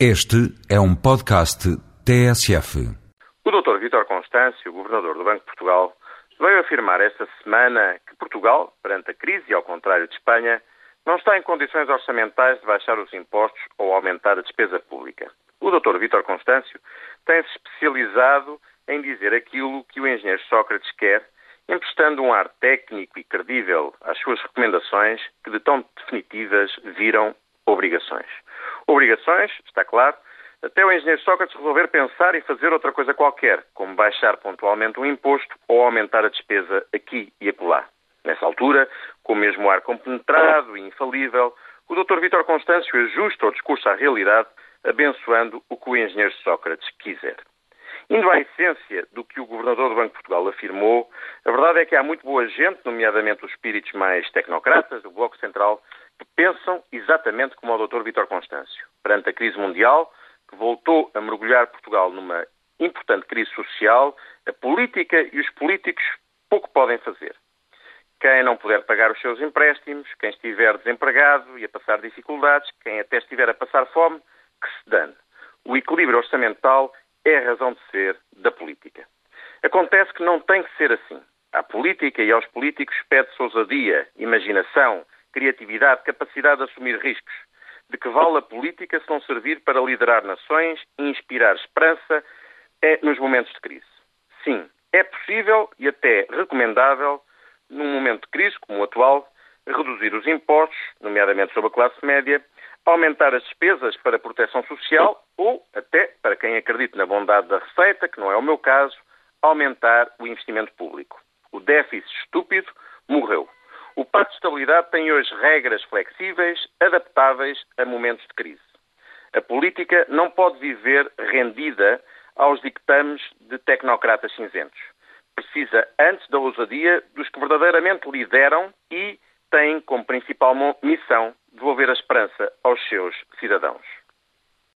Este é um podcast TSF. O Dr. Vítor Constâncio, governador do Banco de Portugal, veio afirmar esta semana que Portugal, perante a crise e ao contrário de Espanha, não está em condições orçamentais de baixar os impostos ou aumentar a despesa pública. O Dr. Vítor Constâncio tem-se especializado em dizer aquilo que o engenheiro Sócrates quer, emprestando um ar técnico e credível às suas recomendações que de tão definitivas viram obrigações. Obrigações, está claro, até o engenheiro Sócrates resolver pensar e fazer outra coisa qualquer, como baixar pontualmente um imposto ou aumentar a despesa aqui e acolá. Nessa altura, com o mesmo ar compenetrado e infalível, o Dr. Vítor Constâncio ajusta o discurso à realidade, abençoando o que o engenheiro Sócrates quiser. Indo à essência do que o Governador do Banco de Portugal afirmou, a verdade é que há muito boa gente, nomeadamente os espíritos mais tecnocratas do Bloco Central, que pensam exatamente como o Dr. Vítor Constâncio. Perante a crise mundial, que voltou a mergulhar Portugal numa importante crise social, a política e os políticos pouco podem fazer. Quem não puder pagar os seus empréstimos, quem estiver desempregado e a passar dificuldades, quem até estiver a passar fome, que se dane. O equilíbrio orçamental é a razão de ser da política. Acontece que não tem que ser assim. À política e aos políticos pede-se ousadia, imaginação, criatividade, capacidade de assumir riscos. De que vale a política se não servir para liderar nações e inspirar esperança é nos momentos de crise? Sim, é possível e até recomendável, num momento de crise como o atual, reduzir os impostos, nomeadamente sobre a classe média, aumentar as despesas para a proteção social ou, até para quem acredita na bondade da receita, que não é o meu caso, aumentar o investimento público. O déficit estúpido morreu. O Pacto de Estabilidade tem hoje regras flexíveis, adaptáveis a momentos de crise. A política não pode viver rendida aos dictames de tecnocratas cinzentos. Precisa, antes da ousadia, dos que verdadeiramente lideram e têm como principal missão devolver a esperança aos seus cidadãos.